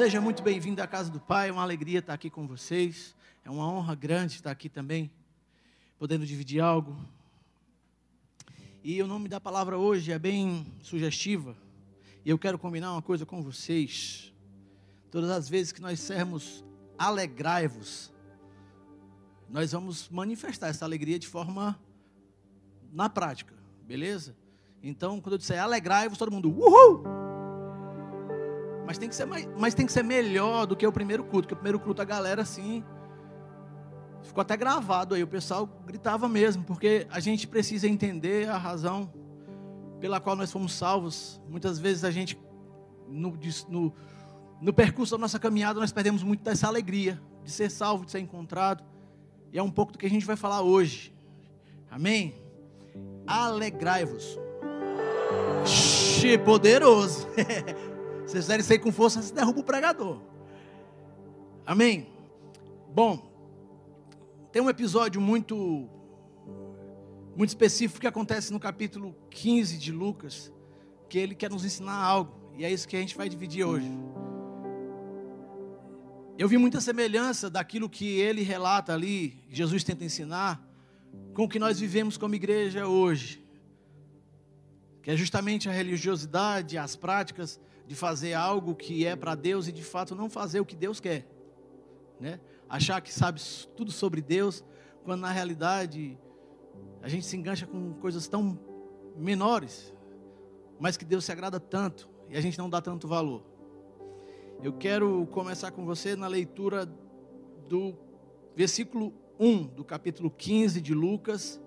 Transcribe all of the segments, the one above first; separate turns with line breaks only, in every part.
Seja muito bem-vindo à casa do Pai, é uma alegria estar aqui com vocês. É uma honra grande estar aqui também, podendo dividir algo. E o nome da palavra hoje é bem sugestiva. E eu quero combinar uma coisa com vocês. Todas as vezes que nós sermos alegrai-vos, nós vamos manifestar essa alegria de forma na prática, beleza? Então, quando eu disser alegrai-vos, todo mundo, uhul! Mas tem, que ser mais, mas tem que ser melhor do que o primeiro culto, porque o primeiro culto a galera assim. Ficou até gravado aí, o pessoal gritava mesmo, porque a gente precisa entender a razão pela qual nós fomos salvos. Muitas vezes a gente, no, no, no percurso da nossa caminhada, nós perdemos muito dessa alegria de ser salvo, de ser encontrado. E é um pouco do que a gente vai falar hoje. Amém? Alegrai-vos. Poderoso. Se vocês isso aí com força, você derruba o pregador. Amém? Bom, tem um episódio muito muito específico que acontece no capítulo 15 de Lucas, que ele quer nos ensinar algo, e é isso que a gente vai dividir hoje. Eu vi muita semelhança daquilo que ele relata ali, Jesus tenta ensinar, com o que nós vivemos como igreja hoje. Que é justamente a religiosidade, as práticas de fazer algo que é para Deus e de fato não fazer o que Deus quer. Né? Achar que sabe tudo sobre Deus, quando na realidade a gente se engancha com coisas tão menores, mas que Deus se agrada tanto e a gente não dá tanto valor. Eu quero começar com você na leitura do versículo 1 do capítulo 15 de Lucas.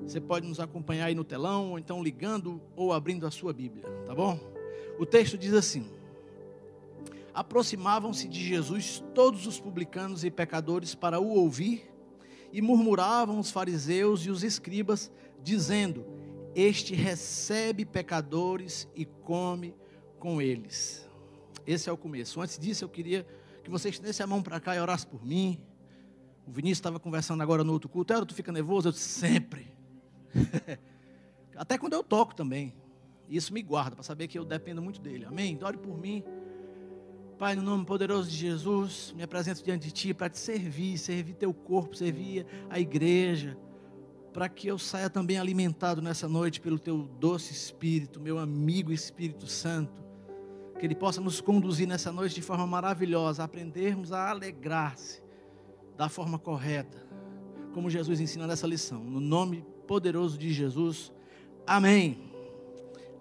Você pode nos acompanhar aí no telão, ou então ligando ou abrindo a sua Bíblia, tá bom? O texto diz assim: Aproximavam-se de Jesus todos os publicanos e pecadores para o ouvir, e murmuravam os fariseus e os escribas, dizendo: Este recebe pecadores e come com eles. Esse é o começo. Antes disso, eu queria que você estendesse a mão para cá e orasse por mim. O Vinícius estava conversando agora no outro culto. Era, tu fica nervoso? Eu disse, sempre. Até quando eu toco também. Isso me guarda para saber que eu dependo muito dele. Amém? Ore por mim. Pai, no nome poderoso de Jesus, me apresento diante de Ti para te servir, servir Teu corpo, servir a igreja, para que eu saia também alimentado nessa noite pelo Teu doce Espírito, meu amigo Espírito Santo, que Ele possa nos conduzir nessa noite de forma maravilhosa, aprendermos a alegrar-se da forma correta, como Jesus ensina nessa lição. No nome poderoso de Jesus, amém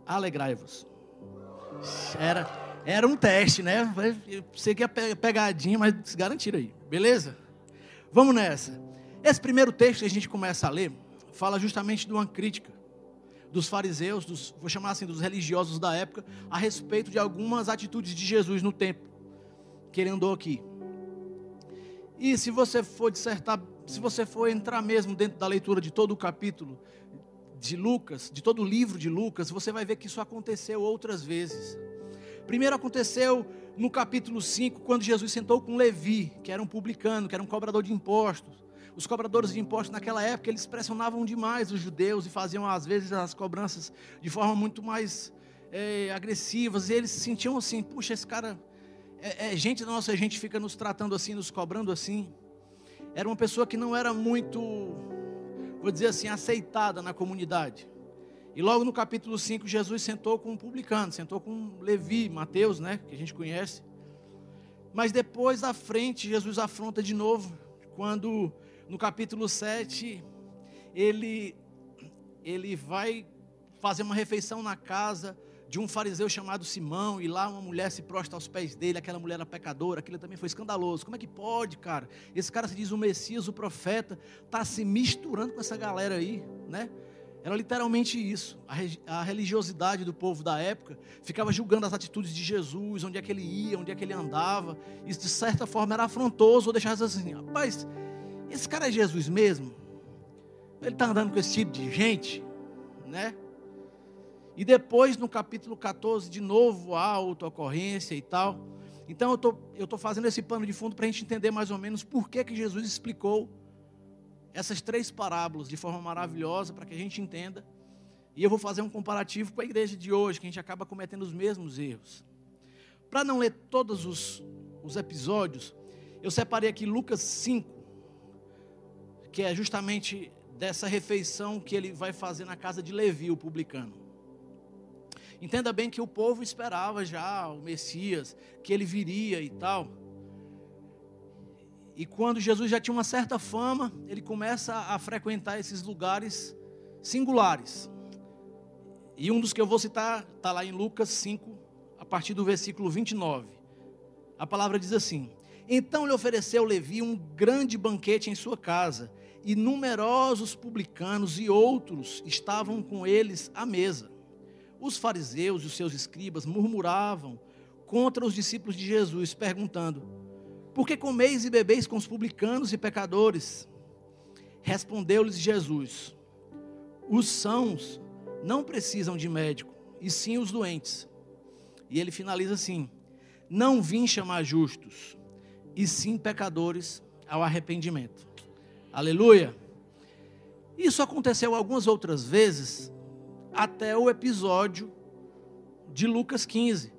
alegrai-vos. Era, era um teste, né? Eu sei que é pegadinha, mas garantiram aí, beleza? Vamos nessa. Esse primeiro texto que a gente começa a ler fala justamente de uma crítica dos fariseus, dos, vou chamar assim, dos religiosos da época, a respeito de algumas atitudes de Jesus no templo, que ele andou aqui. E se você for dissertar, se você for entrar mesmo dentro da leitura de todo o capítulo, de Lucas, de todo o livro de Lucas, você vai ver que isso aconteceu outras vezes. Primeiro aconteceu no capítulo 5, quando Jesus sentou com Levi, que era um publicano, que era um cobrador de impostos. Os cobradores de impostos naquela época, eles pressionavam demais os judeus e faziam às vezes as cobranças de forma muito mais é, agressivas. E eles se sentiam assim, puxa, esse cara é, é gente da nossa gente fica nos tratando assim, nos cobrando assim. Era uma pessoa que não era muito vou dizer assim, aceitada na comunidade. E logo no capítulo 5, Jesus sentou com um publicano, sentou com Levi, Mateus, né, que a gente conhece. Mas depois à frente, Jesus afronta de novo, quando no capítulo 7, ele, ele vai fazer uma refeição na casa de um fariseu chamado Simão, e lá uma mulher se prostra aos pés dele, aquela mulher era pecadora, aquilo também foi escandaloso. Como é que pode, cara? Esse cara se diz o Messias, o profeta, está se misturando com essa galera aí, né? Era literalmente isso. A religiosidade do povo da época ficava julgando as atitudes de Jesus, onde é que ele ia, onde é que ele andava. Isso de certa forma era afrontoso, ou deixava assim, rapaz, esse cara é Jesus mesmo? Ele está andando com esse tipo de gente, né? E depois, no capítulo 14, de novo, a autoocorrência e tal. Então, eu tô, estou tô fazendo esse pano de fundo para a gente entender mais ou menos por que, que Jesus explicou essas três parábolas de forma maravilhosa, para que a gente entenda. E eu vou fazer um comparativo com a igreja de hoje, que a gente acaba cometendo os mesmos erros. para não ler todos os, os episódios, eu separei aqui Lucas 5, que é justamente dessa refeição que ele vai fazer na casa de Levi, o publicano. Entenda bem que o povo esperava já o Messias, que ele viria e tal. E quando Jesus já tinha uma certa fama, ele começa a frequentar esses lugares singulares. E um dos que eu vou citar está lá em Lucas 5, a partir do versículo 29. A palavra diz assim: Então lhe ofereceu Levi um grande banquete em sua casa, e numerosos publicanos e outros estavam com eles à mesa. Os fariseus e os seus escribas murmuravam contra os discípulos de Jesus, perguntando: Por que comeis e bebeis com os publicanos e pecadores? Respondeu-lhes Jesus: Os sãos não precisam de médico, e sim os doentes. E ele finaliza assim: Não vim chamar justos, e sim pecadores ao arrependimento. Aleluia. Isso aconteceu algumas outras vezes até o episódio de Lucas 15.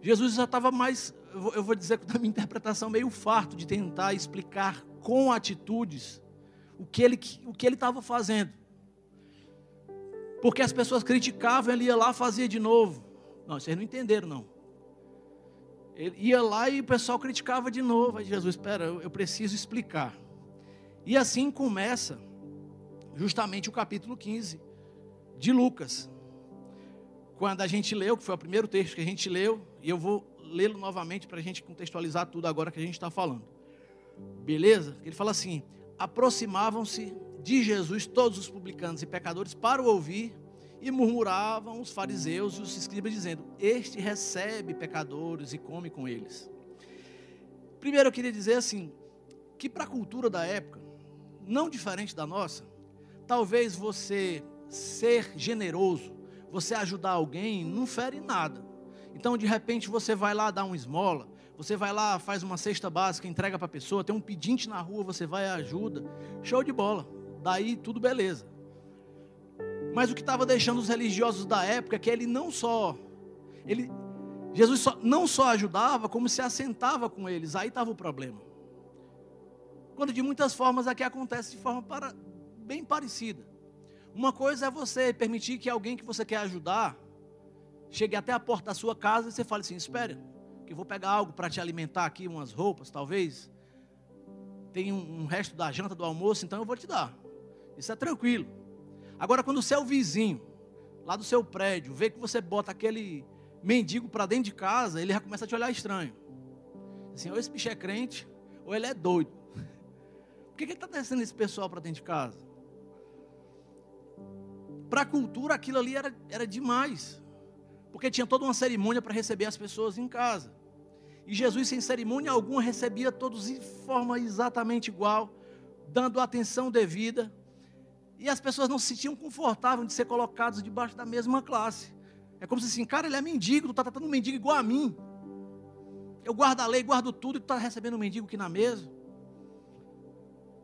Jesus já estava mais, eu vou dizer da minha interpretação, meio farto de tentar explicar com atitudes o que ele o que ele estava fazendo. Porque as pessoas criticavam, ele ia lá fazia de novo. Não, vocês não entenderam não. Ele ia lá e o pessoal criticava de novo. Aí Jesus, espera, eu preciso explicar. E assim começa justamente o capítulo 15 de Lucas. Quando a gente leu, que foi o primeiro texto que a gente leu, e eu vou lê-lo novamente para a gente contextualizar tudo agora que a gente está falando. Beleza? Ele fala assim: aproximavam-se de Jesus todos os publicanos e pecadores para o ouvir, e murmuravam os fariseus e os escribas, dizendo: Este recebe pecadores e come com eles. Primeiro eu queria dizer assim: que para a cultura da época, não diferente da nossa, talvez você ser generoso, você ajudar alguém, não fere nada. Então, de repente, você vai lá dar uma esmola, você vai lá, faz uma cesta básica, entrega para a pessoa, tem um pedinte na rua, você vai e ajuda. Show de bola. Daí tudo beleza. Mas o que estava deixando os religiosos da época é que ele não só ele Jesus só, não só ajudava, como se assentava com eles. Aí estava o problema. Quando de muitas formas aqui acontece de forma para, bem parecida. Uma coisa é você permitir que alguém que você quer ajudar chegue até a porta da sua casa e você fale assim: espere, que eu vou pegar algo para te alimentar aqui, umas roupas, talvez. Tem um, um, resto da janta do almoço, então eu vou te dar. Isso é tranquilo. Agora, quando o seu vizinho, lá do seu prédio, vê que você bota aquele mendigo para dentro de casa, ele já começa a te olhar estranho. Assim, ou esse bicho é crente, ou ele é doido. Por que, que ele está descendo esse pessoal para dentro de casa? Para a cultura aquilo ali era, era demais. Porque tinha toda uma cerimônia para receber as pessoas em casa. E Jesus, sem cerimônia alguma, recebia todos de forma exatamente igual, dando atenção devida. E as pessoas não se sentiam confortáveis de ser colocados debaixo da mesma classe. É como se assim, cara, ele é mendigo, tu está tratando um mendigo igual a mim. Eu guardo a lei, guardo tudo, e tu está recebendo um mendigo aqui na mesa.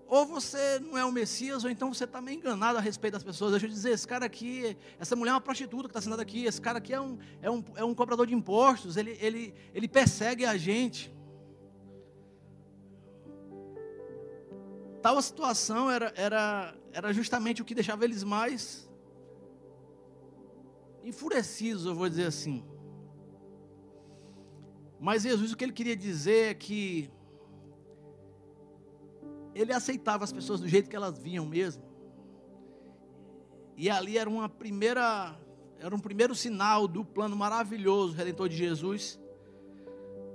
Ou você não é o Messias, ou então você está meio enganado a respeito das pessoas. Deixa eu dizer, esse cara aqui, essa mulher é uma prostituta que está sentada aqui, esse cara aqui é um, é um, é um cobrador de impostos, ele, ele, ele persegue a gente. Tal situação era, era, era justamente o que deixava eles mais enfurecidos, eu vou dizer assim. Mas Jesus, o que ele queria dizer é que ele aceitava as pessoas do jeito que elas vinham mesmo. E ali era uma primeira, era um primeiro sinal do plano maravilhoso redentor de Jesus.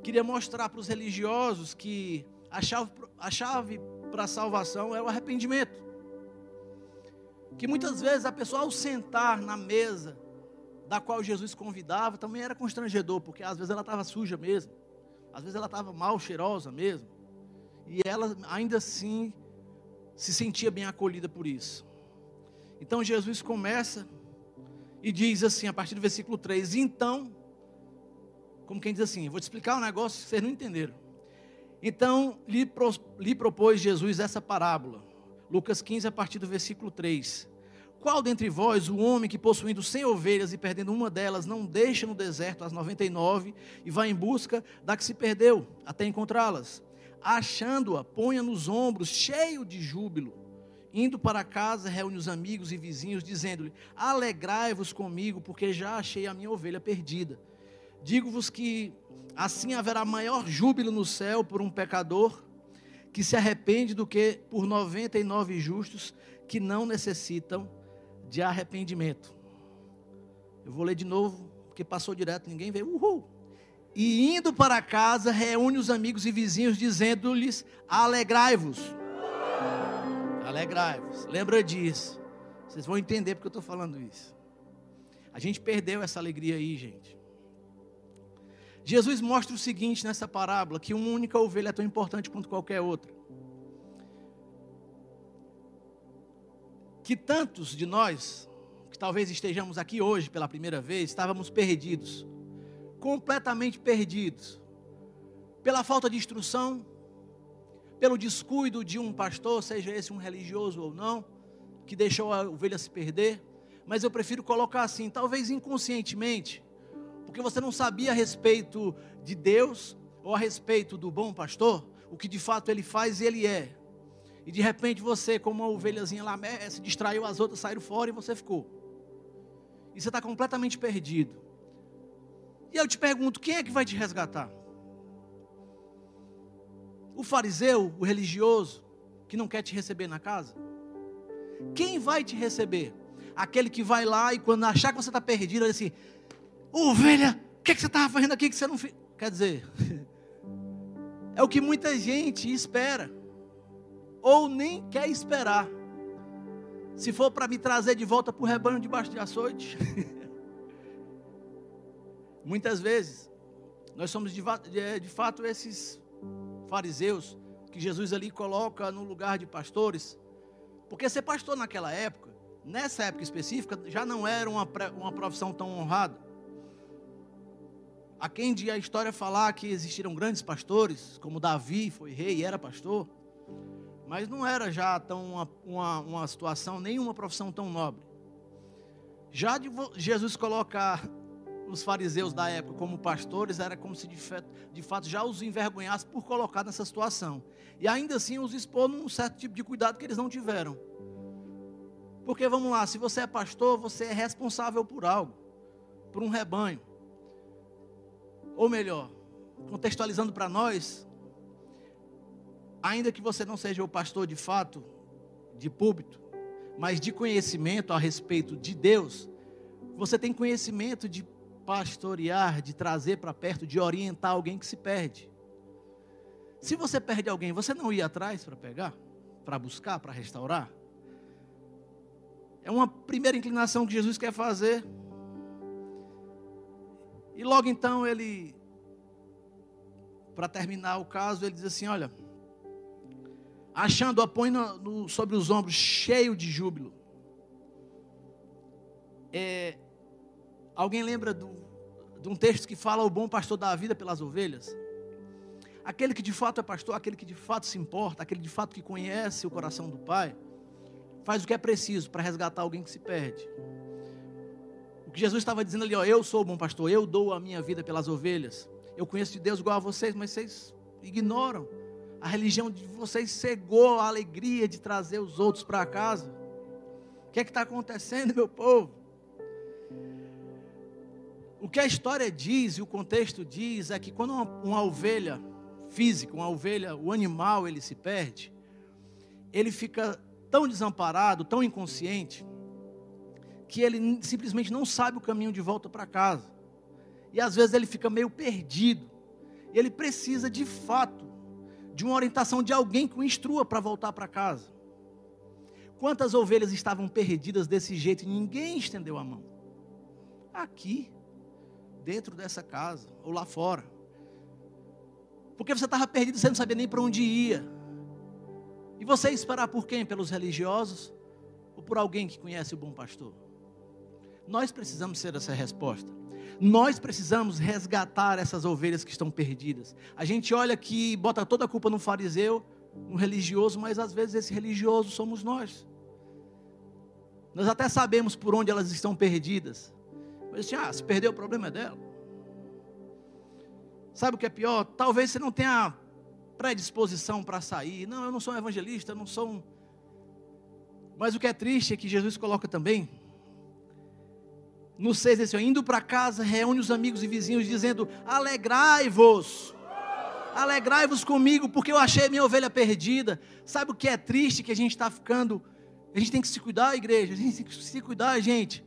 Queria mostrar para os religiosos que a chave, a chave para a salvação é o arrependimento. Que muitas vezes a pessoa ao sentar na mesa da qual Jesus convidava também era constrangedor, porque às vezes ela estava suja mesmo, às vezes ela estava mal cheirosa mesmo e ela ainda assim se sentia bem acolhida por isso. Então Jesus começa e diz assim, a partir do versículo 3: Então, como quem diz assim, vou te explicar um negócio que vocês não entenderam. Então lhe, pro, lhe propôs Jesus essa parábola, Lucas 15, a partir do versículo 3. Qual dentre vós o homem que possuindo cem ovelhas e perdendo uma delas não deixa no deserto as noventa e nove e vai em busca da que se perdeu até encontrá-las? Achando-a, ponha nos ombros, cheio de júbilo. Indo para casa, reúne os amigos e vizinhos, dizendo-lhe: Alegrai-vos comigo, porque já achei a minha ovelha perdida. Digo-vos que assim haverá maior júbilo no céu por um pecador que se arrepende do que por noventa e nove justos que não necessitam de arrependimento. Eu vou ler de novo, porque passou direto, ninguém veio. Uhul! E indo para casa, reúne os amigos e vizinhos, dizendo-lhes: Alegrai-vos. Alegrai-vos. Lembra disso. Vocês vão entender porque eu estou falando isso. A gente perdeu essa alegria aí, gente. Jesus mostra o seguinte nessa parábola: que uma única ovelha é tão importante quanto qualquer outra. que tantos de nós, que talvez estejamos aqui hoje pela primeira vez, estávamos perdidos, completamente perdidos, pela falta de instrução, pelo descuido de um pastor, seja esse um religioso ou não, que deixou a ovelha se perder, mas eu prefiro colocar assim, talvez inconscientemente, porque você não sabia a respeito de Deus ou a respeito do bom pastor, o que de fato ele faz e ele é. E de repente você, como uma ovelhazinha lá, se distraiu, as outras saíram fora e você ficou. E você está completamente perdido. E eu te pergunto: quem é que vai te resgatar? O fariseu, o religioso, que não quer te receber na casa? Quem vai te receber? Aquele que vai lá e quando achar que você está perdido, ele assim: ovelha, o que, é que você estava fazendo aqui que você não fez? Quer dizer, é o que muita gente espera ou nem quer esperar. Se for para me trazer de volta para o rebanho debaixo de açoite. Muitas vezes, nós somos de, de, fato esses fariseus que Jesus ali coloca no lugar de pastores. Porque ser pastor naquela época, nessa época específica, já não era uma, uma profissão tão honrada. Há quem de a história falar que existiram grandes pastores, como Davi foi rei e era pastor. Mas não era já tão uma, uma, uma situação, nenhuma profissão tão nobre. Já de Jesus colocar os fariseus da época como pastores, era como se de fato, de fato já os envergonhasse por colocar nessa situação. E ainda assim os expor num certo tipo de cuidado que eles não tiveram. Porque vamos lá, se você é pastor, você é responsável por algo, por um rebanho. Ou melhor, contextualizando para nós, ainda que você não seja o pastor de fato, de púlpito, mas de conhecimento a respeito de Deus, você tem conhecimento de pastorear, de trazer para perto, de orientar alguém que se perde. Se você perde alguém, você não ia atrás para pegar, para buscar, para restaurar? É uma primeira inclinação que Jesus quer fazer. E logo então ele, para terminar o caso, ele diz assim: Olha, achando-a põe no, no, sobre os ombros, cheio de júbilo. É, alguém lembra do, de um texto que fala o bom pastor dá a vida pelas ovelhas? Aquele que de fato é pastor, aquele que de fato se importa, aquele de fato que conhece o coração do Pai, faz o que é preciso para resgatar alguém que se perde. O que Jesus estava dizendo ali, ó, eu sou o bom pastor, eu dou a minha vida pelas ovelhas. Eu conheço de Deus igual a vocês, mas vocês ignoram. A religião de vocês cegou a alegria de trazer os outros para casa. O que é que está acontecendo, meu povo? O que a história diz e o contexto diz é que quando uma, uma ovelha física, uma ovelha, o animal, ele se perde, ele fica tão desamparado, tão inconsciente, que ele simplesmente não sabe o caminho de volta para casa. E às vezes ele fica meio perdido. E ele precisa de fato de uma orientação de alguém que o instrua para voltar para casa. Quantas ovelhas estavam perdidas desse jeito e ninguém estendeu a mão? Aqui, dentro dessa casa, ou lá fora. Porque você estava perdido, você não sabia nem para onde ia. E você ia esperar por quem? Pelos religiosos? Ou por alguém que conhece o bom pastor? Nós precisamos ser essa resposta. Nós precisamos resgatar essas ovelhas que estão perdidas. A gente olha aqui e bota toda a culpa no fariseu, no religioso, mas às vezes esse religioso somos nós. Nós até sabemos por onde elas estão perdidas. Mas assim, ah, se perdeu o problema é dela. Sabe o que é pior? Talvez você não tenha predisposição para sair. Não, eu não sou um evangelista, eu não sou um. Mas o que é triste é que Jesus coloca também. No 6, assim, indo para casa, reúne os amigos e vizinhos, dizendo: Alegrai-vos, alegrai-vos comigo, porque eu achei minha ovelha perdida. Sabe o que é triste? Que a gente está ficando. A gente tem que se cuidar, igreja, a gente tem que se cuidar, gente.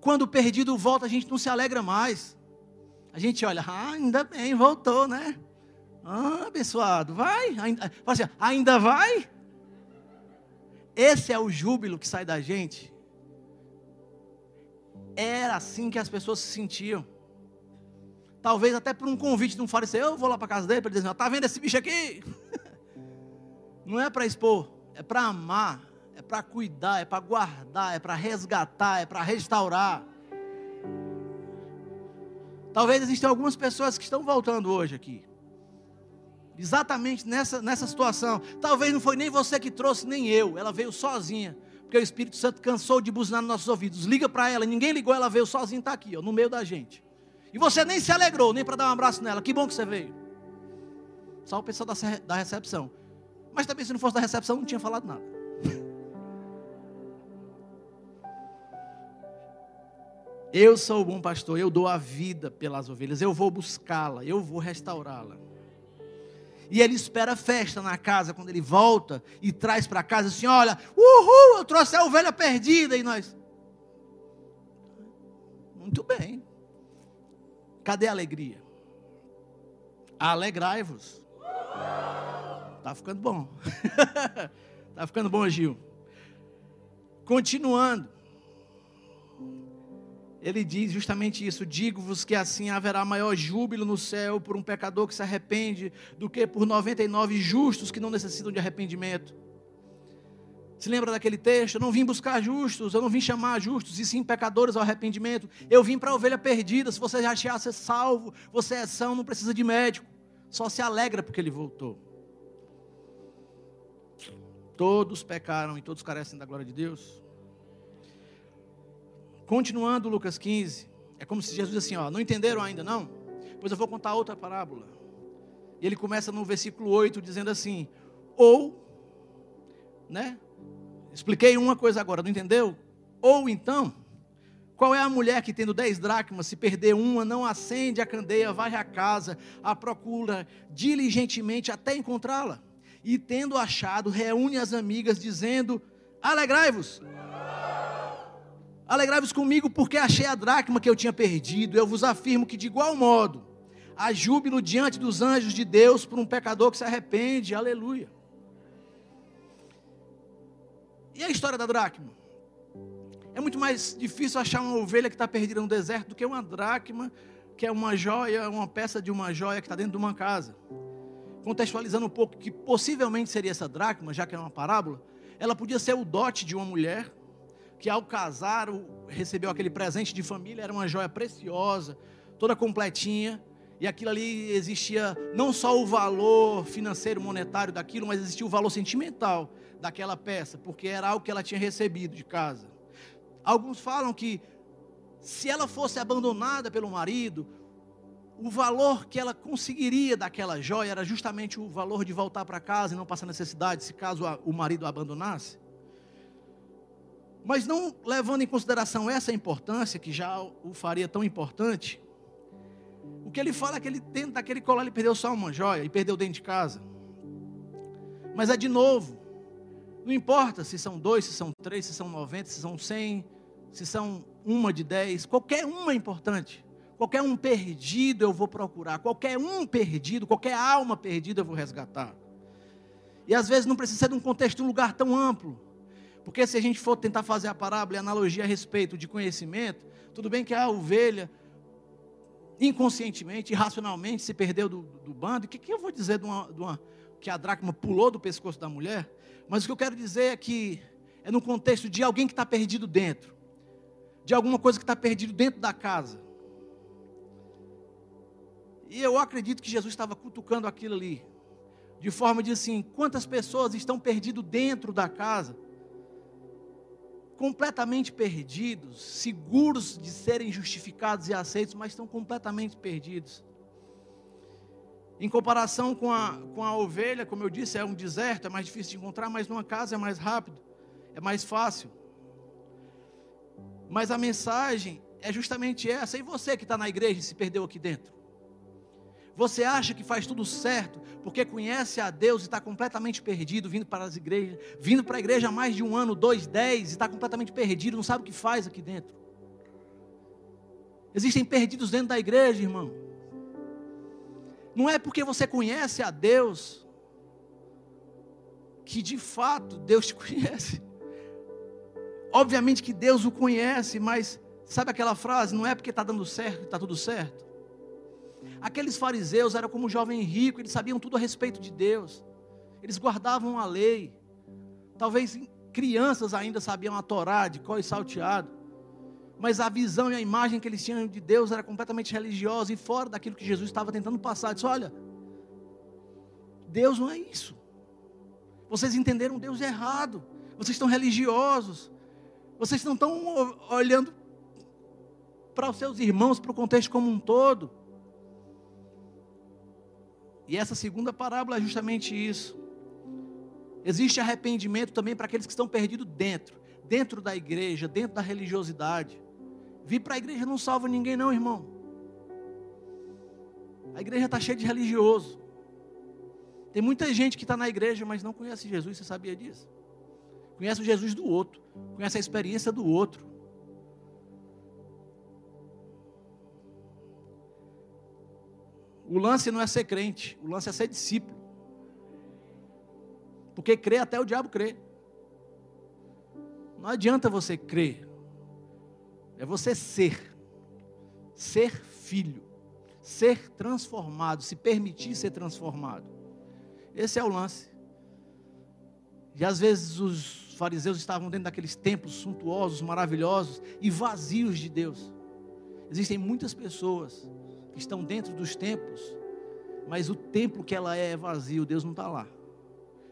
Quando o perdido volta, a gente não se alegra mais. A gente olha, ah, ainda bem, voltou, né? Ah, abençoado, vai? Ainda, assim, ainda vai? Esse é o júbilo que sai da gente. Era assim que as pessoas se sentiam. Talvez até por um convite de um fariseu, eu vou lá para casa dele para dizer, está vendo esse bicho aqui? Não é para expor, é para amar, é para cuidar, é para guardar, é para resgatar, é para restaurar. Talvez existam algumas pessoas que estão voltando hoje aqui. Exatamente nessa, nessa situação. Talvez não foi nem você que trouxe, nem eu. Ela veio sozinha. Porque o Espírito Santo cansou de buzinar nos nossos ouvidos. Liga para ela, ninguém ligou, ela veio sozinha, está aqui, ó, no meio da gente. E você nem se alegrou, nem para dar um abraço nela. Que bom que você veio. Só o pessoal da, da recepção. Mas também, se não fosse da recepção, não tinha falado nada. Eu sou o bom pastor, eu dou a vida pelas ovelhas, eu vou buscá-la, eu vou restaurá-la. E ele espera festa na casa quando ele volta e traz para casa assim: olha, uhul, eu trouxe a ovelha perdida. E nós, muito bem, cadê a alegria? Alegrai-vos. Tá ficando bom. tá ficando bom, Gil. Continuando ele diz justamente isso: digo-vos que assim haverá maior júbilo no céu por um pecador que se arrepende do que por 99 justos que não necessitam de arrependimento. Se lembra daquele texto? Eu não vim buscar justos, eu não vim chamar justos, e sim pecadores ao arrependimento. Eu vim para a ovelha perdida. Se você já achar ser salvo, você é são, não precisa de médico. Só se alegra porque ele voltou. Todos pecaram e todos carecem da glória de Deus. Continuando Lucas 15, é como se Jesus assim, ó, não entenderam ainda não? Pois eu vou contar outra parábola. E ele começa no versículo 8 dizendo assim: ou, né? Expliquei uma coisa agora, não entendeu? Ou então, qual é a mulher que tendo dez dracmas, se perder uma, não acende a candeia, vai à casa, a procura diligentemente até encontrá-la? E tendo achado, reúne as amigas, dizendo: Alegrai-vos, Alegrai-vos comigo, porque achei a dracma que eu tinha perdido. Eu vos afirmo que, de igual modo, há júbilo diante dos anjos de Deus por um pecador que se arrepende. Aleluia. E a história da dracma? É muito mais difícil achar uma ovelha que está perdida no deserto do que uma dracma, que é uma joia, uma peça de uma joia que está dentro de uma casa. Contextualizando um pouco que possivelmente seria essa dracma, já que é uma parábola, ela podia ser o dote de uma mulher que ao casar recebeu aquele presente de família, era uma joia preciosa, toda completinha, e aquilo ali existia não só o valor financeiro, monetário daquilo, mas existia o valor sentimental daquela peça, porque era algo que ela tinha recebido de casa. Alguns falam que se ela fosse abandonada pelo marido, o valor que ela conseguiria daquela joia era justamente o valor de voltar para casa e não passar necessidade, se caso o marido a abandonasse. Mas não levando em consideração essa importância, que já o faria tão importante, o que ele fala é que ele dentro daquele colar ele perdeu só uma joia e perdeu dentro de casa. Mas é de novo, não importa se são dois, se são três, se são noventa, se são cem, se são uma de dez, qualquer uma é importante. Qualquer um perdido eu vou procurar, qualquer um perdido, qualquer alma perdida eu vou resgatar. E às vezes não precisa ser de um contexto, um lugar tão amplo. Porque se a gente for tentar fazer a parábola e a analogia a respeito de conhecimento, tudo bem que a ovelha, inconscientemente, irracionalmente, se perdeu do, do bando. O que, que eu vou dizer de uma, de uma, que a dracma pulou do pescoço da mulher? Mas o que eu quero dizer é que é no contexto de alguém que está perdido dentro, de alguma coisa que está perdido dentro da casa. E eu acredito que Jesus estava cutucando aquilo ali, de forma de assim: quantas pessoas estão perdidas dentro da casa? Completamente perdidos, seguros de serem justificados e aceitos, mas estão completamente perdidos. Em comparação com a, com a ovelha, como eu disse, é um deserto, é mais difícil de encontrar, mas numa casa é mais rápido, é mais fácil. Mas a mensagem é justamente essa. E você que está na igreja e se perdeu aqui dentro? Você acha que faz tudo certo porque conhece a Deus e está completamente perdido, vindo para as igrejas, vindo para a igreja há mais de um ano, dois, dez, e está completamente perdido, não sabe o que faz aqui dentro. Existem perdidos dentro da igreja, irmão. Não é porque você conhece a Deus que de fato Deus te conhece. Obviamente que Deus o conhece, mas sabe aquela frase? Não é porque está dando certo que está tudo certo. Aqueles fariseus eram como um jovem rico, eles sabiam tudo a respeito de Deus, eles guardavam a lei. Talvez crianças ainda sabiam a Torá de có e salteado, mas a visão e a imagem que eles tinham de Deus era completamente religiosa e fora daquilo que Jesus estava tentando passar. Disse: Olha, Deus não é isso. Vocês entenderam Deus errado. Vocês estão religiosos. Vocês não estão olhando para os seus irmãos, para o contexto como um todo. E essa segunda parábola é justamente isso. Existe arrependimento também para aqueles que estão perdidos dentro, dentro da igreja, dentro da religiosidade. Vir para a igreja não salva ninguém, não, irmão. A igreja está cheia de religioso. Tem muita gente que está na igreja, mas não conhece Jesus, você sabia disso? Conhece o Jesus do outro, conhece a experiência do outro. O lance não é ser crente, o lance é ser discípulo. Porque crer até o diabo crê. Não adianta você crer. É você ser. Ser filho. Ser transformado, se permitir ser transformado. Esse é o lance. E às vezes os fariseus estavam dentro daqueles templos suntuosos, maravilhosos e vazios de Deus. Existem muitas pessoas estão dentro dos templos, mas o templo que ela é é vazio, Deus não está lá.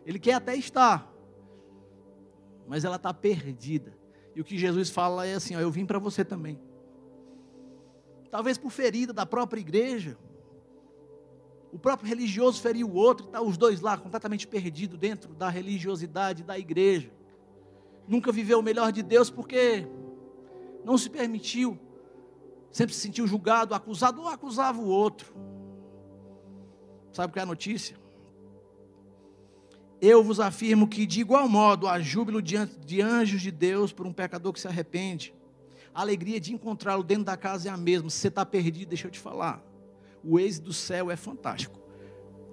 Ele quer até estar, mas ela está perdida. E o que Jesus fala é assim: ó, eu vim para você também. Talvez por ferida da própria igreja, o próprio religioso feriu o outro, está os dois lá completamente perdidos dentro da religiosidade da igreja. Nunca viveu o melhor de Deus porque não se permitiu sempre se sentiu julgado, acusado, ou acusava o outro. Sabe qual é a notícia? Eu vos afirmo que, de igual modo, há júbilo diante de anjos de Deus por um pecador que se arrepende. A alegria de encontrá-lo dentro da casa é a mesma. Se você está perdido, deixa eu te falar. O ex do céu é fantástico.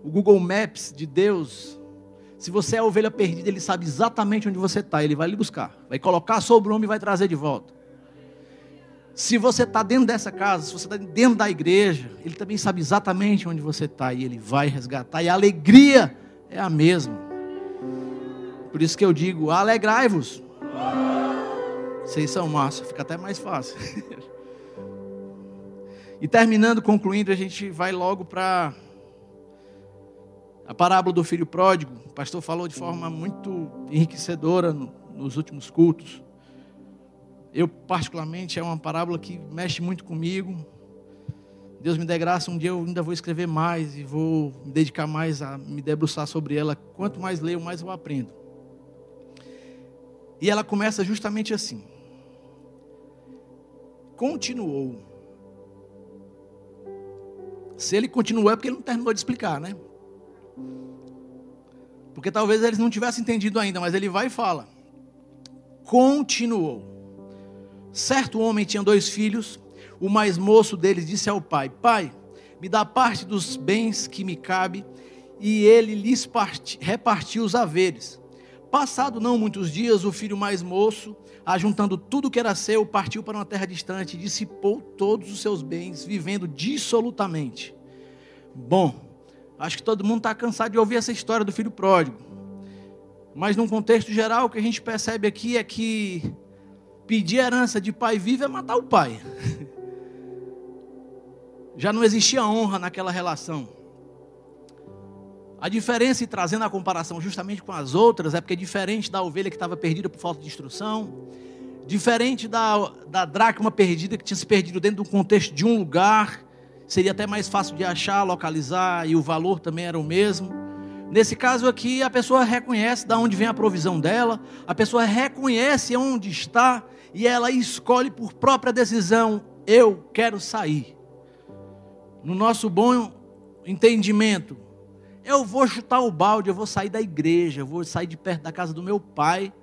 O Google Maps de Deus, se você é ovelha perdida, ele sabe exatamente onde você está. Ele vai lhe buscar. Vai colocar sobre o nome e vai trazer de volta. Se você está dentro dessa casa, se você está dentro da igreja, Ele também sabe exatamente onde você está e Ele vai resgatar. E a alegria é a mesma. Por isso que eu digo: alegrai-vos. Vocês são massa, fica até mais fácil. e terminando, concluindo, a gente vai logo para a parábola do filho pródigo. O pastor falou de forma muito enriquecedora nos últimos cultos. Eu, particularmente, é uma parábola que mexe muito comigo. Deus me dê graça, um dia eu ainda vou escrever mais e vou me dedicar mais a me debruçar sobre ela. Quanto mais leio, mais eu aprendo. E ela começa justamente assim. Continuou. Se ele continuou é porque ele não terminou de explicar, né? Porque talvez eles não tivessem entendido ainda, mas ele vai e fala. Continuou. Certo homem tinha dois filhos. O mais moço deles disse ao pai: Pai, me dá parte dos bens que me cabe. E ele lhes repartiu os haveres. Passado não muitos dias, o filho mais moço, ajuntando tudo que era seu, partiu para uma terra distante e dissipou todos os seus bens, vivendo dissolutamente. Bom, acho que todo mundo está cansado de ouvir essa história do filho pródigo. Mas, num contexto geral, o que a gente percebe aqui é que Pedir herança de pai vivo é matar o pai. Já não existia honra naquela relação. A diferença, e trazendo a comparação justamente com as outras, é porque diferente da ovelha que estava perdida por falta de instrução, Diferente da, da dracma perdida, que tinha se perdido dentro do contexto de um lugar, seria até mais fácil de achar, localizar, e o valor também era o mesmo. Nesse caso aqui, a pessoa reconhece de onde vem a provisão dela, a pessoa reconhece onde está, e ela escolhe por própria decisão: eu quero sair. No nosso bom entendimento, eu vou chutar o balde, eu vou sair da igreja, eu vou sair de perto da casa do meu pai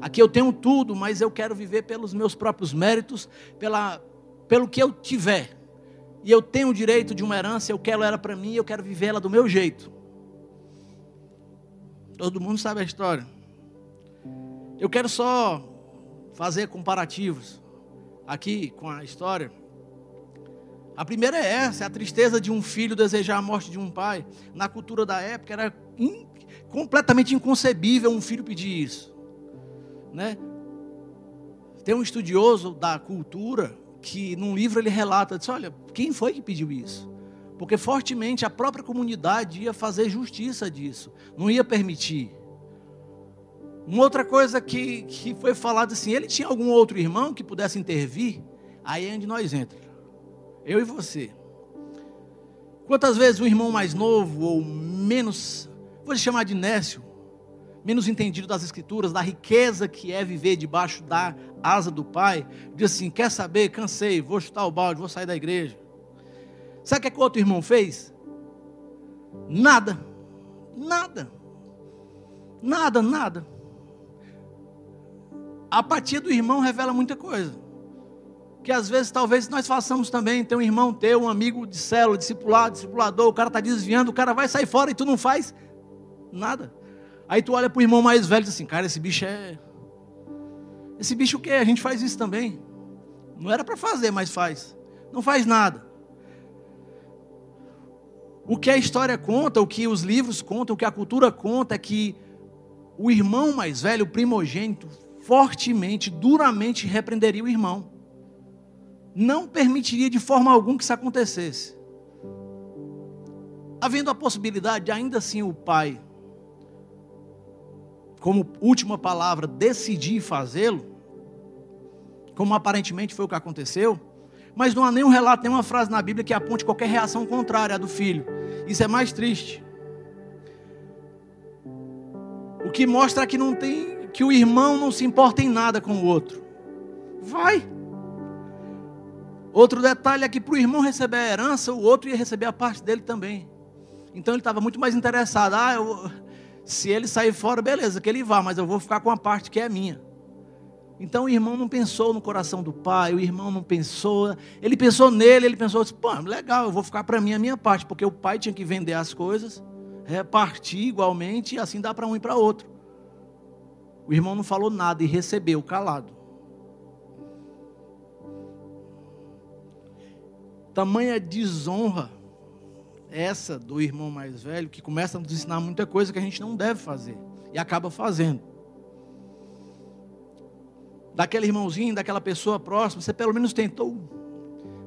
Aqui eu tenho tudo, mas eu quero viver pelos meus próprios méritos, pela, pelo que eu tiver. E eu tenho o direito de uma herança, eu quero ela para mim, eu quero viver ela do meu jeito. Todo mundo sabe a história. Eu quero só fazer comparativos aqui com a história. A primeira é essa, é a tristeza de um filho desejar a morte de um pai. Na cultura da época era in, completamente inconcebível um filho pedir isso né? Tem um estudioso da cultura que num livro ele relata, diz, olha, quem foi que pediu isso? Porque fortemente a própria comunidade ia fazer justiça disso, não ia permitir. Uma outra coisa que, que foi falado assim, ele tinha algum outro irmão que pudesse intervir? Aí é onde nós entramos. Eu e você. Quantas vezes o irmão mais novo ou menos, vou chamar de Nécio, menos entendido das Escrituras, da riqueza que é viver debaixo da asa do Pai, diz assim: quer saber? Cansei, vou chutar o balde, vou sair da igreja. Sabe o que, é que o outro irmão fez? Nada, nada, nada, nada. A apatia do irmão revela muita coisa. Que às vezes, talvez, nós façamos também. Tem um irmão teu, um amigo de célula, discipulado, discipulador, o cara está desviando, o cara vai sair fora e tu não faz nada. Aí tu olha para o irmão mais velho e diz assim, cara, esse bicho é. Esse bicho o quê? A gente faz isso também. Não era para fazer, mas faz. Não faz nada. O que a história conta, o que os livros contam, o que a cultura conta é que o irmão mais velho, o primogênito, fortemente, duramente repreenderia o irmão. Não permitiria de forma alguma que isso acontecesse. Havendo a possibilidade, ainda assim, o pai como última palavra, decidir fazê-lo, como aparentemente foi o que aconteceu, mas não há nenhum relato, nenhuma frase na Bíblia que aponte qualquer reação contrária à do filho. Isso é mais triste. O que mostra que não tem, que o irmão não se importa em nada com o outro. Vai. Outro detalhe é que para o irmão receber a herança, o outro ia receber a parte dele também. Então ele estava muito mais interessado. Ah, eu, se ele sair fora, beleza, que ele vá, mas eu vou ficar com a parte que é minha. Então o irmão não pensou no coração do pai, o irmão não pensou, ele pensou nele, ele pensou assim, pô, legal, eu vou ficar para mim a minha parte, porque o pai tinha que vender as coisas, repartir igualmente, e assim dá para um e para outro. O irmão não falou nada e recebeu calado. Tamanha desonra essa do irmão mais velho, que começa a nos ensinar muita coisa que a gente não deve fazer e acaba fazendo. Daquele irmãozinho, daquela pessoa próxima, você pelo menos tentou.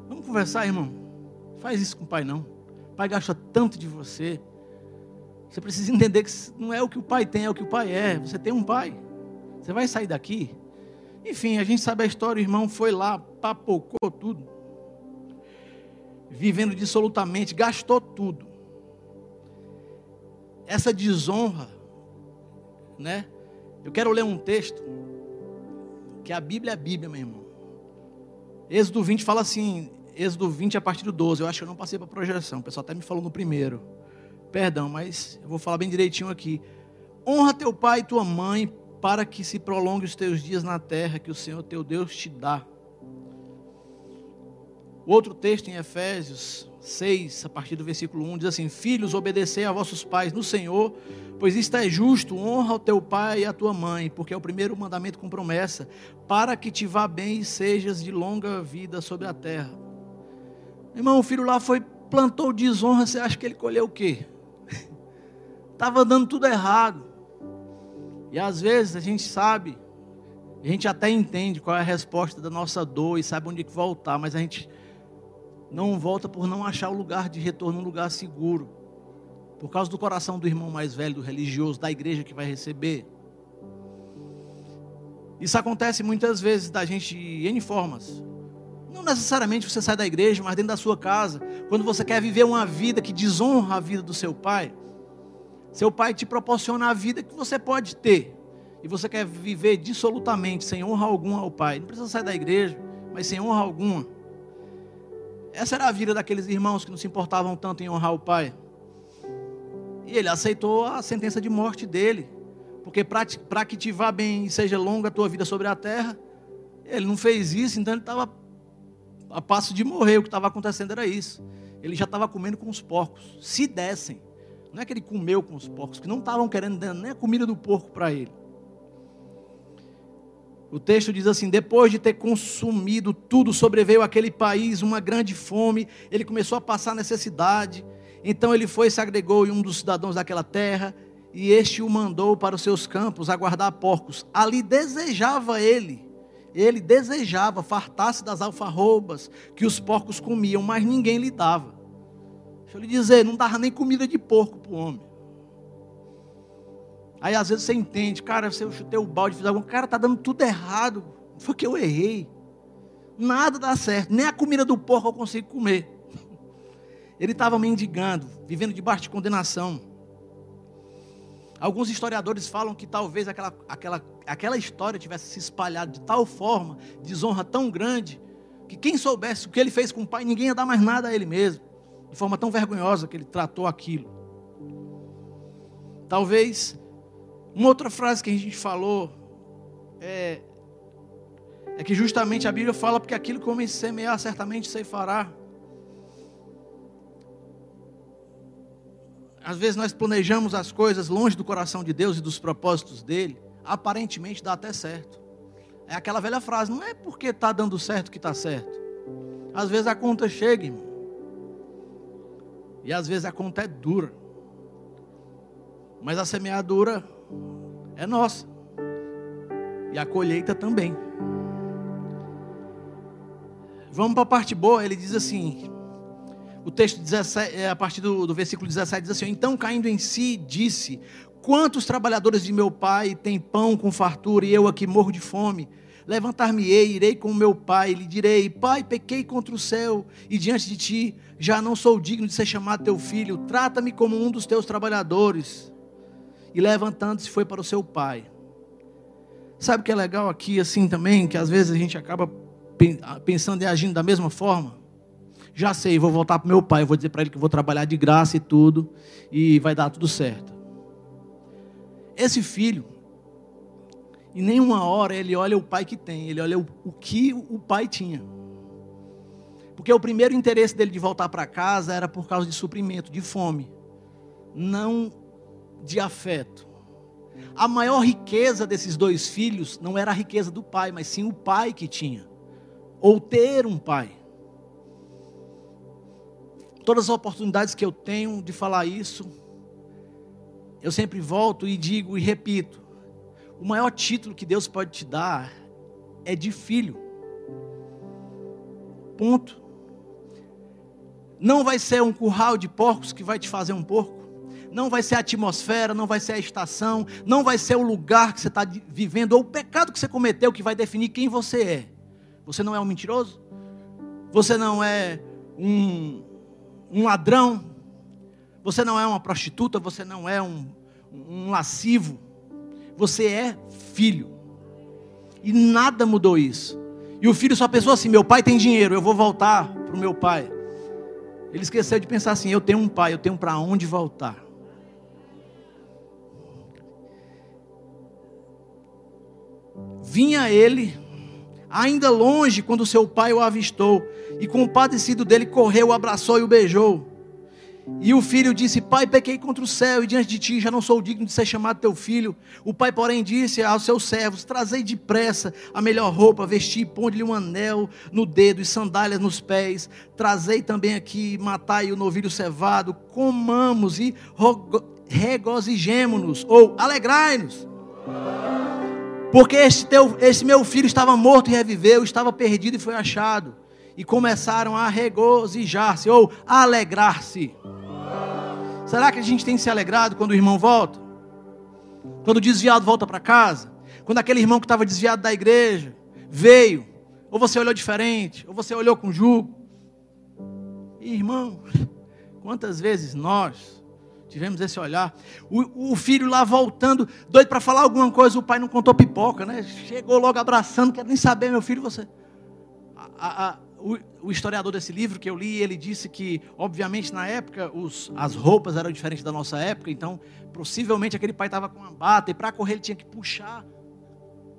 Vamos conversar, irmão. Faz isso com o pai, não. O pai gasta tanto de você. Você precisa entender que não é o que o pai tem, é o que o pai é. Você tem um pai. Você vai sair daqui. Enfim, a gente sabe a história, o irmão foi lá, papocou tudo vivendo dissolutamente, gastou tudo. Essa desonra, né? Eu quero ler um texto, que a Bíblia é a Bíblia, meu irmão. Êxodo 20 fala assim, Êxodo 20 a partir do 12, eu acho que eu não passei para projeção, o pessoal até me falou no primeiro. Perdão, mas eu vou falar bem direitinho aqui. Honra teu pai e tua mãe, para que se prolongue os teus dias na terra que o Senhor teu Deus te dá. O outro texto em Efésios 6, a partir do versículo 1, diz assim: Filhos, obedecei a vossos pais no Senhor, pois isto é justo, honra o teu pai e a tua mãe, porque é o primeiro mandamento com promessa, para que te vá bem e sejas de longa vida sobre a terra. Irmão, o filho lá foi, plantou desonra, você acha que ele colheu o quê? Estava dando tudo errado. E às vezes a gente sabe, a gente até entende qual é a resposta da nossa dor e sabe onde voltar, mas a gente não volta por não achar o lugar de retorno, um lugar seguro. Por causa do coração do irmão mais velho, do religioso, da igreja que vai receber. Isso acontece muitas vezes da gente em formas. Não necessariamente você sai da igreja, mas dentro da sua casa, quando você quer viver uma vida que desonra a vida do seu pai, seu pai te proporciona a vida que você pode ter, e você quer viver dissolutamente, sem honra alguma ao pai. Não precisa sair da igreja, mas sem honra alguma. Essa era a vida daqueles irmãos que não se importavam tanto em honrar o pai. E ele aceitou a sentença de morte dele. Porque para que te vá bem e seja longa a tua vida sobre a terra, ele não fez isso, então ele estava a passo de morrer. O que estava acontecendo era isso. Ele já estava comendo com os porcos. Se dessem. Não é que ele comeu com os porcos, que não estavam querendo nem a comida do porco para ele. O texto diz assim: depois de ter consumido tudo, sobreveio aquele país uma grande fome, ele começou a passar necessidade. Então ele foi e se agregou em um dos cidadãos daquela terra, e este o mandou para os seus campos a guardar porcos. Ali desejava ele, ele desejava fartar-se das alfarrobas que os porcos comiam, mas ninguém lhe dava. Deixa eu lhe dizer, não dava nem comida de porco para o homem. Aí às vezes você entende, cara, se eu chutei o balde, fiz alguma cara, está dando tudo errado. Foi que eu errei. Nada dá certo, nem a comida do porco eu consigo comer. Ele estava mendigando, vivendo debaixo de condenação. Alguns historiadores falam que talvez aquela, aquela, aquela história tivesse se espalhado de tal forma, desonra tão grande, que quem soubesse o que ele fez com o pai, ninguém ia dar mais nada a ele mesmo, de forma tão vergonhosa que ele tratou aquilo. Talvez, uma outra frase que a gente falou é, é que justamente a Bíblia fala porque aquilo que o homem semear, certamente fará. Às vezes nós planejamos as coisas longe do coração de Deus e dos propósitos dele, aparentemente dá até certo. É aquela velha frase, não é porque está dando certo que está certo. Às vezes a conta chega, irmão. E às vezes a conta é dura. Mas a semeadura é nossa. E a colheita também. Vamos para a parte boa, ele diz assim: o texto 17, é, a partir do, do versículo 17 diz assim: Então caindo em si, disse: Quantos trabalhadores de meu pai têm pão com fartura e eu aqui morro de fome? Levantar-me-ei, irei com meu pai, lhe direi: Pai, pequei contra o céu e diante de ti, já não sou digno de ser chamado teu filho, trata-me como um dos teus trabalhadores. E levantando-se, foi para o seu pai. Sabe o que é legal aqui, assim também, que às vezes a gente acaba pensando e agindo da mesma forma? já sei, vou voltar para meu pai, vou dizer para ele que vou trabalhar de graça e tudo, e vai dar tudo certo. Esse filho, em nenhuma hora ele olha o pai que tem, ele olha o, o que o pai tinha. Porque o primeiro interesse dele de voltar para casa era por causa de suprimento, de fome, não de afeto. A maior riqueza desses dois filhos não era a riqueza do pai, mas sim o pai que tinha, ou ter um pai todas as oportunidades que eu tenho de falar isso, eu sempre volto e digo e repito: o maior título que Deus pode te dar é de filho. Ponto. Não vai ser um curral de porcos que vai te fazer um porco. Não vai ser a atmosfera, não vai ser a estação, não vai ser o lugar que você está vivendo, ou o pecado que você cometeu que vai definir quem você é. Você não é um mentiroso? Você não é um, um ladrão, você não é uma prostituta, você não é um, um lascivo, você é filho. E nada mudou isso. E o filho só pensou assim: meu pai tem dinheiro, eu vou voltar para o meu pai. Ele esqueceu de pensar assim: eu tenho um pai, eu tenho para onde voltar. Vinha ele, ainda longe, quando seu pai o avistou e compadecido dele, correu, o abraçou e o beijou. E o filho disse: Pai, pequei contra o céu e diante de ti já não sou digno de ser chamado teu filho. O pai, porém, disse aos seus servos: Trazei depressa a melhor roupa, vesti, ponde-lhe um anel no dedo e sandálias nos pés. Trazei também aqui, matai o novilho cevado, comamos e regozijemo-nos, ou alegrai-nos. Porque este, teu, este meu filho estava morto e reviveu, estava perdido e foi achado e começaram a regozijar-se ou alegrar-se. Será que a gente tem se alegrado quando o irmão volta? Quando o desviado volta para casa? Quando aquele irmão que estava desviado da igreja veio, ou você olhou diferente, ou você olhou com jugo. Irmão, quantas vezes nós tivemos esse olhar? O, o filho lá voltando, doido para falar alguma coisa, o pai não contou pipoca, né? Chegou logo abraçando, quer nem saber, meu filho, você. A, a, o, o, historiador desse livro que eu li, ele disse que, obviamente, na época, os, as roupas eram diferentes da nossa época, então, possivelmente, aquele pai estava com uma bata, e para correr ele tinha que puxar,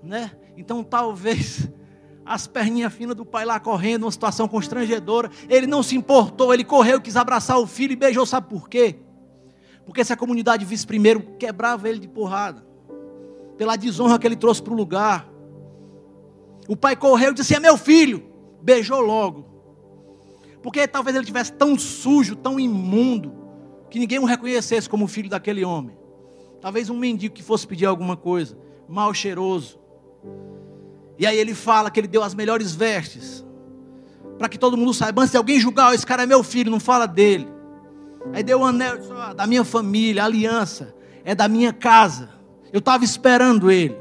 né? Então, talvez as perninhas finas do pai lá correndo, uma situação constrangedora. Ele não se importou, ele correu, quis abraçar o filho e beijou. Sabe por quê? Porque se a comunidade visse primeiro, quebrava ele de porrada, pela desonra que ele trouxe para o lugar. O pai correu e disse: É meu filho. Beijou logo. Porque talvez ele tivesse tão sujo, tão imundo, que ninguém o reconhecesse como filho daquele homem. Talvez um mendigo que fosse pedir alguma coisa, mal cheiroso. E aí ele fala que ele deu as melhores vestes. Para que todo mundo saiba. Antes de alguém julgar, esse cara é meu filho, não fala dele. Aí deu o anel oh, da minha família, aliança. É da minha casa. Eu estava esperando ele.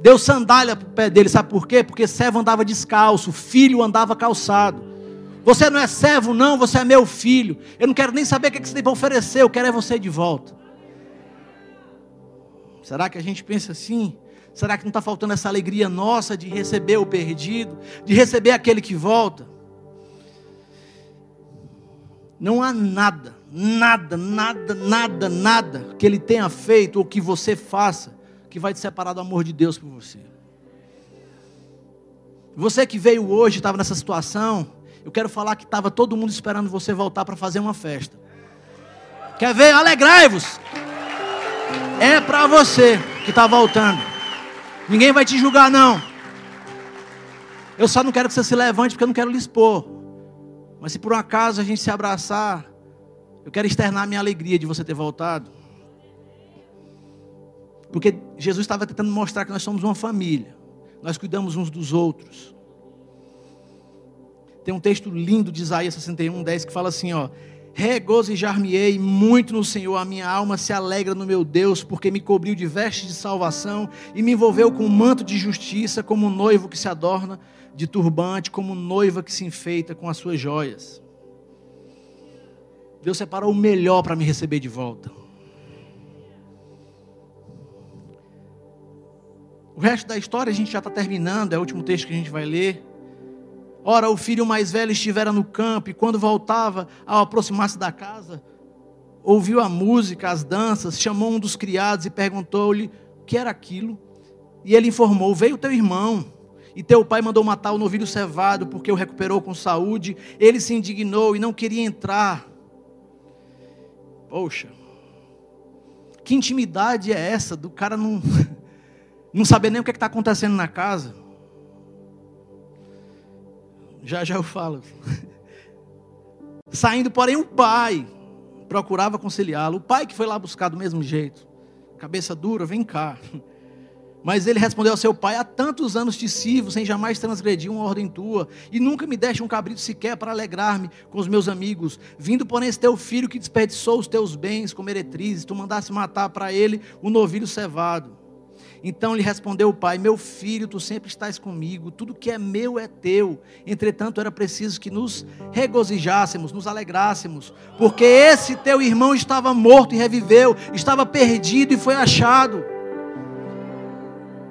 Deu sandália para o pé dele, sabe por quê? Porque servo andava descalço, filho andava calçado. Você não é servo, não, você é meu filho. Eu não quero nem saber o que você tem para oferecer, eu quero é você de volta. Será que a gente pensa assim? Será que não está faltando essa alegria nossa de receber o perdido, de receber aquele que volta? Não há nada, nada, nada, nada, nada que ele tenha feito ou que você faça que vai te separar do amor de Deus por você. Você que veio hoje, estava nessa situação, eu quero falar que estava todo mundo esperando você voltar para fazer uma festa. Quer ver? Alegrai-vos. É para você que está voltando. Ninguém vai te julgar, não. Eu só não quero que você se levante porque eu não quero lhe expor. Mas se por um acaso a gente se abraçar, eu quero externar a minha alegria de você ter voltado. Porque Jesus estava tentando mostrar que nós somos uma família. Nós cuidamos uns dos outros. Tem um texto lindo de Isaías 61, 10 que fala assim: ó, Regozijar-me-ei muito no Senhor, a minha alma se alegra no meu Deus, porque me cobriu de vestes de salvação e me envolveu com um manto de justiça, como um noivo que se adorna de turbante, como noiva que se enfeita com as suas joias. Deus separou o melhor para me receber de volta. O resto da história a gente já está terminando, é o último texto que a gente vai ler. Ora, o filho mais velho estivera no campo e quando voltava, ao aproximar-se da casa, ouviu a música, as danças, chamou um dos criados e perguntou-lhe o que era aquilo. E ele informou: Veio teu irmão, e teu pai mandou matar o novilho cevado, porque o recuperou com saúde. Ele se indignou e não queria entrar. Poxa, que intimidade é essa do cara não, não saber nem o que é está acontecendo na casa? Já já eu falo. Saindo, porém, o pai procurava conciliá-lo. O pai que foi lá buscar do mesmo jeito. Cabeça dura, vem cá. Mas ele respondeu ao seu pai: Há tantos anos te sirvo, sem jamais transgredir uma ordem tua, e nunca me deste um cabrito sequer para alegrar-me com os meus amigos. Vindo, porém, esse teu filho que desperdiçou os teus bens com meretrizes, tu mandaste matar para ele o novilho cevado. Então lhe respondeu o pai: Meu filho, tu sempre estás comigo, tudo que é meu é teu. Entretanto, era preciso que nos regozijássemos, nos alegrássemos, porque esse teu irmão estava morto e reviveu, estava perdido e foi achado.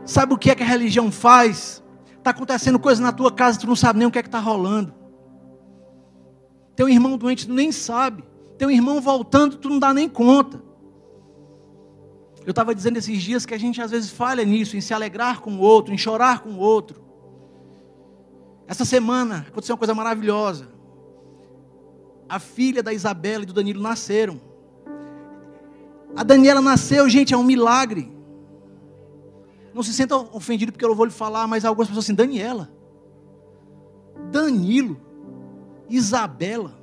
Sabe o que é que a religião faz? Está acontecendo coisa na tua casa, tu não sabe nem o que é que está rolando. Teu irmão doente, tu nem sabe. Teu irmão voltando, tu não dá nem conta. Eu estava dizendo esses dias que a gente às vezes falha nisso, em se alegrar com o outro, em chorar com o outro. Essa semana aconteceu uma coisa maravilhosa. A filha da Isabela e do Danilo nasceram. A Daniela nasceu, gente, é um milagre. Não se sinta ofendido porque eu vou lhe falar, mas algumas pessoas assim, Daniela, Danilo, Isabela.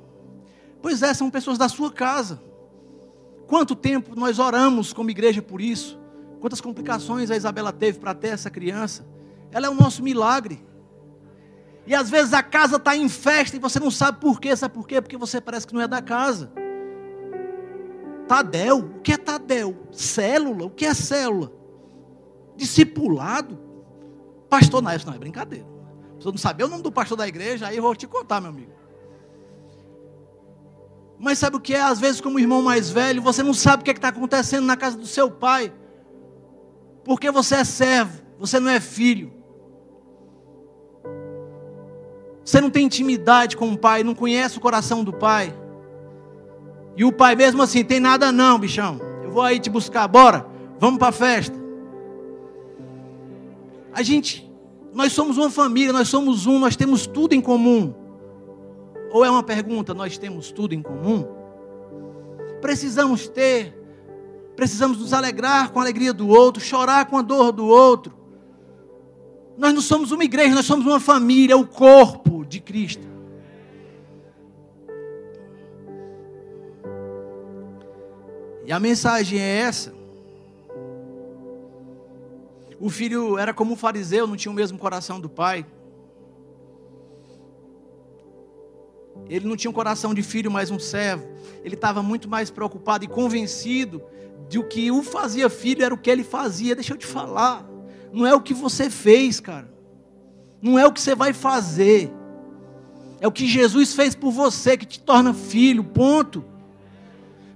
Pois é, são pessoas da sua casa. Quanto tempo nós oramos como igreja por isso? Quantas complicações a Isabela teve para ter essa criança? Ela é o nosso milagre. E às vezes a casa está em festa e você não sabe por quê. Sabe por quê? Porque você parece que não é da casa. Tadel, o que é Tadel? Célula, o que é célula? Discipulado? Pastor, isso não é brincadeira. Se não saber o nome do pastor da igreja, aí eu vou te contar, meu amigo. Mas sabe o que é? Às vezes, como irmão mais velho, você não sabe o que é está acontecendo na casa do seu pai. Porque você é servo, você não é filho. Você não tem intimidade com o pai, não conhece o coração do pai. E o pai mesmo assim, tem nada não, bichão. Eu vou aí te buscar, bora. Vamos para a festa. A gente, nós somos uma família, nós somos um, nós temos tudo em comum. Ou é uma pergunta, nós temos tudo em comum? Precisamos ter, precisamos nos alegrar com a alegria do outro, chorar com a dor do outro. Nós não somos uma igreja, nós somos uma família, o corpo de Cristo. E a mensagem é essa. O filho era como um fariseu, não tinha o mesmo coração do pai. Ele não tinha um coração de filho, mas um servo. Ele estava muito mais preocupado e convencido de o que o fazia filho era o que ele fazia. Deixa eu te falar. Não é o que você fez, cara. Não é o que você vai fazer. É o que Jesus fez por você que te torna filho. Ponto.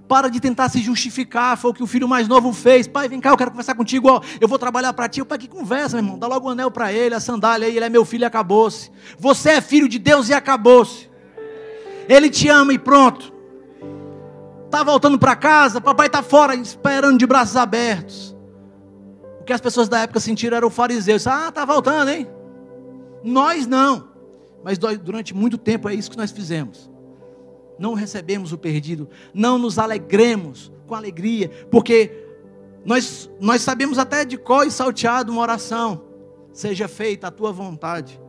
Para de tentar se justificar. Foi o que o filho mais novo fez. Pai, vem cá, eu quero conversar contigo. Ó, eu vou trabalhar para ti. O pai, que conversa, meu irmão. Dá logo o anel para ele, a sandália aí. Ele é meu filho e acabou-se. Você é filho de Deus e acabou-se. Ele te ama e pronto. Tá voltando para casa, papai está fora esperando de braços abertos. O que as pessoas da época sentiram era o fariseu. Ah, tá voltando, hein? Nós não. Mas durante muito tempo é isso que nós fizemos. Não recebemos o perdido, não nos alegremos com alegria, porque nós, nós sabemos até de có e salteado uma oração. Seja feita a tua vontade,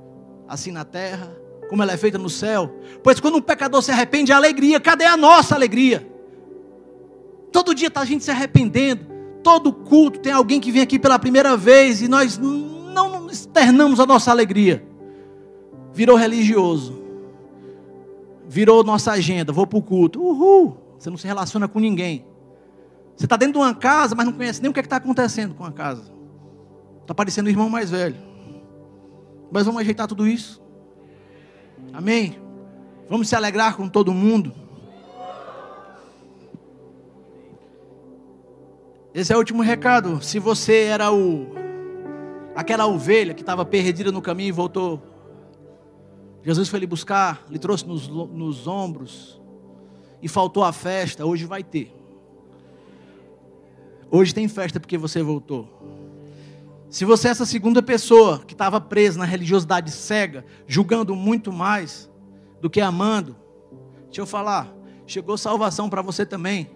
assim na terra como ela é feita no céu. Pois quando um pecador se arrepende, a alegria, cadê a nossa alegria? Todo dia está a gente se arrependendo. Todo culto tem alguém que vem aqui pela primeira vez e nós não externamos a nossa alegria. Virou religioso. Virou nossa agenda. Vou para o culto. Uhul. Você não se relaciona com ninguém. Você está dentro de uma casa, mas não conhece nem o que é está acontecendo com a casa. Está parecendo o irmão mais velho. Mas vamos ajeitar tudo isso. Amém? Vamos se alegrar com todo mundo. Esse é o último recado. Se você era o aquela ovelha que estava perdida no caminho e voltou, Jesus foi lhe buscar, lhe trouxe nos, nos ombros e faltou a festa. Hoje vai ter. Hoje tem festa porque você voltou. Se você é essa segunda pessoa que estava presa na religiosidade cega, julgando muito mais do que amando, deixa eu falar, chegou salvação para você também.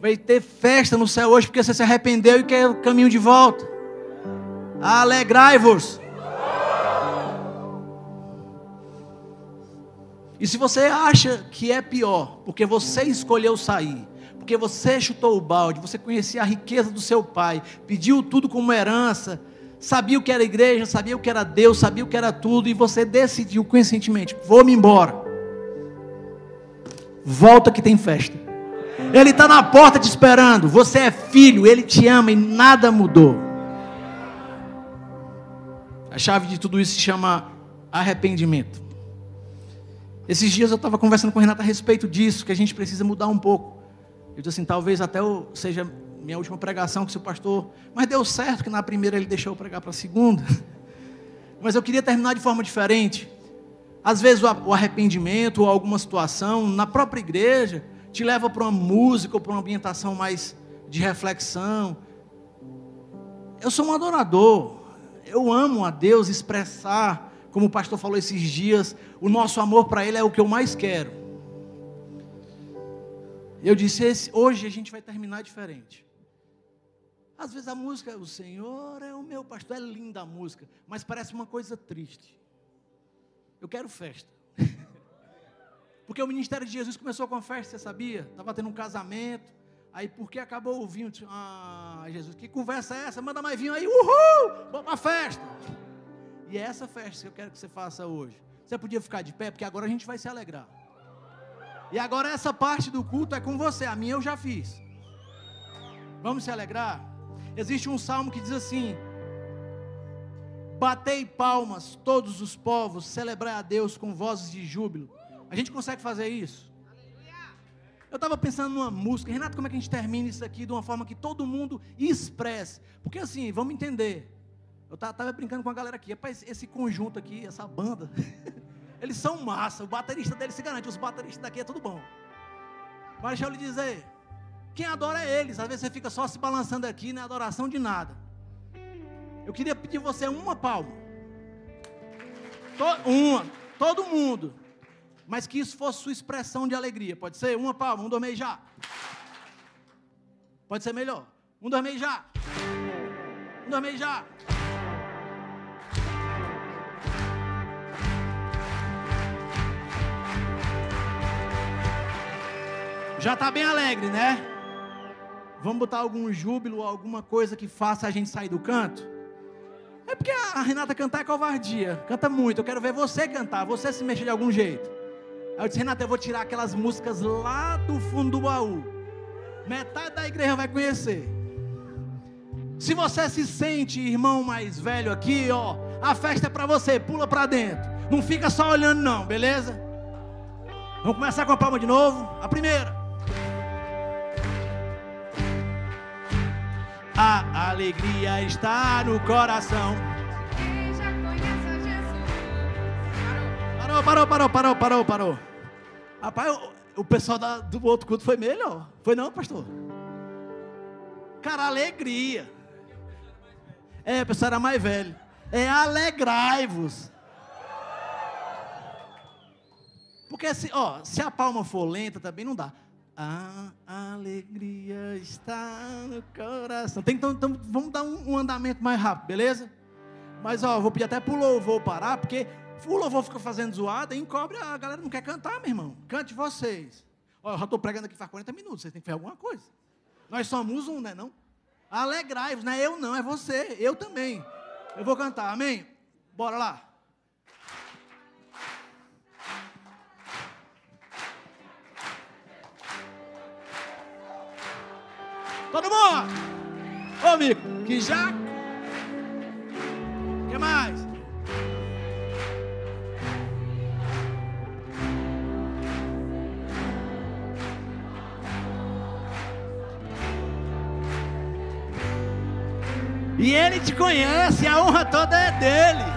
Vai ter festa no céu hoje porque você se arrependeu e quer o caminho de volta. Alegrai-vos. E se você acha que é pior, porque você escolheu sair, porque você chutou o balde, você conhecia a riqueza do seu pai, pediu tudo como herança, sabia o que era igreja, sabia o que era Deus, sabia o que era tudo, e você decidiu conscientemente: vou-me embora. Volta que tem festa. Ele está na porta te esperando. Você é filho, ele te ama e nada mudou. A chave de tudo isso se chama arrependimento. Esses dias eu estava conversando com o Renato a respeito disso, que a gente precisa mudar um pouco. Eu disse assim, talvez até eu, seja minha última pregação com o seu pastor, mas deu certo que na primeira ele deixou eu pregar para a segunda. Mas eu queria terminar de forma diferente. Às vezes o arrependimento ou alguma situação na própria igreja te leva para uma música ou para uma ambientação mais de reflexão. Eu sou um adorador. Eu amo a Deus expressar, como o pastor falou esses dias, o nosso amor para Ele é o que eu mais quero. Eu disse: esse, hoje a gente vai terminar diferente. Às vezes a música, o Senhor é o meu pastor, é linda a música, mas parece uma coisa triste. Eu quero festa. Porque o ministério de Jesus começou com a festa, você sabia? Estava tendo um casamento, aí porque acabou o vinho, ah, Jesus, que conversa é essa? Manda mais vinho aí, uhul, vamos para a festa. E é essa festa que eu quero que você faça hoje. Você podia ficar de pé, porque agora a gente vai se alegrar. E agora essa parte do culto é com você, a minha eu já fiz. Vamos se alegrar? Existe um salmo que diz assim: Batei palmas, todos os povos, celebrai a Deus com vozes de júbilo. A gente consegue fazer isso? Eu estava pensando numa música, Renato, como é que a gente termina isso aqui de uma forma que todo mundo expresse? Porque assim, vamos entender. Eu estava brincando com a galera aqui, rapaz, esse conjunto aqui, essa banda, eles são massa. O baterista deles se garante, os bateristas daqui é tudo bom. Mas deixa eu lhe dizer, quem adora é eles. Às vezes você fica só se balançando aqui, não é adoração de nada. Eu queria pedir você uma palma. To, uma, todo mundo. Mas que isso fosse sua expressão de alegria. Pode ser? Uma palma, um, dois, meio já. Pode ser melhor. Um, dois, meio já. Um, dois, meio já. Já está bem alegre, né? Vamos botar algum júbilo, alguma coisa que faça a gente sair do canto? É porque a Renata cantar é covardia. Canta muito. Eu quero ver você cantar, você se mexer de algum jeito. Aí eu disse, Renata, eu vou tirar aquelas músicas lá do fundo do baú. Metade da igreja vai conhecer. Se você se sente irmão mais velho aqui, ó, a festa é para você, pula para dentro. Não fica só olhando não, beleza? Vamos começar com a palma de novo. A primeira. A alegria está no coração.
Quem já conhece Jesus?
Parou, parou, parou, parou, parou, parou. Rapaz, o, o pessoal da, do outro culto foi melhor. Foi não, pastor? Cara, alegria. É, o pessoal era mais velho. É alegrai-vos. Porque se, ó, se a palma for lenta também não dá. A alegria está no coração. Tem, então, então, vamos dar um, um, andamento mais rápido, beleza? Mas ó, vou pedir até pro louvor parar, porque o louvor fica fazendo zoada e encobre, a galera não quer cantar, meu irmão. Cante vocês. Ó, eu já estou pregando aqui faz 40 minutos, vocês têm que fazer alguma coisa. Nós somos um, né não? Alegrai-vos, não é eu não, é você, eu também. Eu vou cantar, amém? Bora lá. Todo mundo! Ô, Mico, que já. Que mais? E ele te conhece, a honra toda é dele.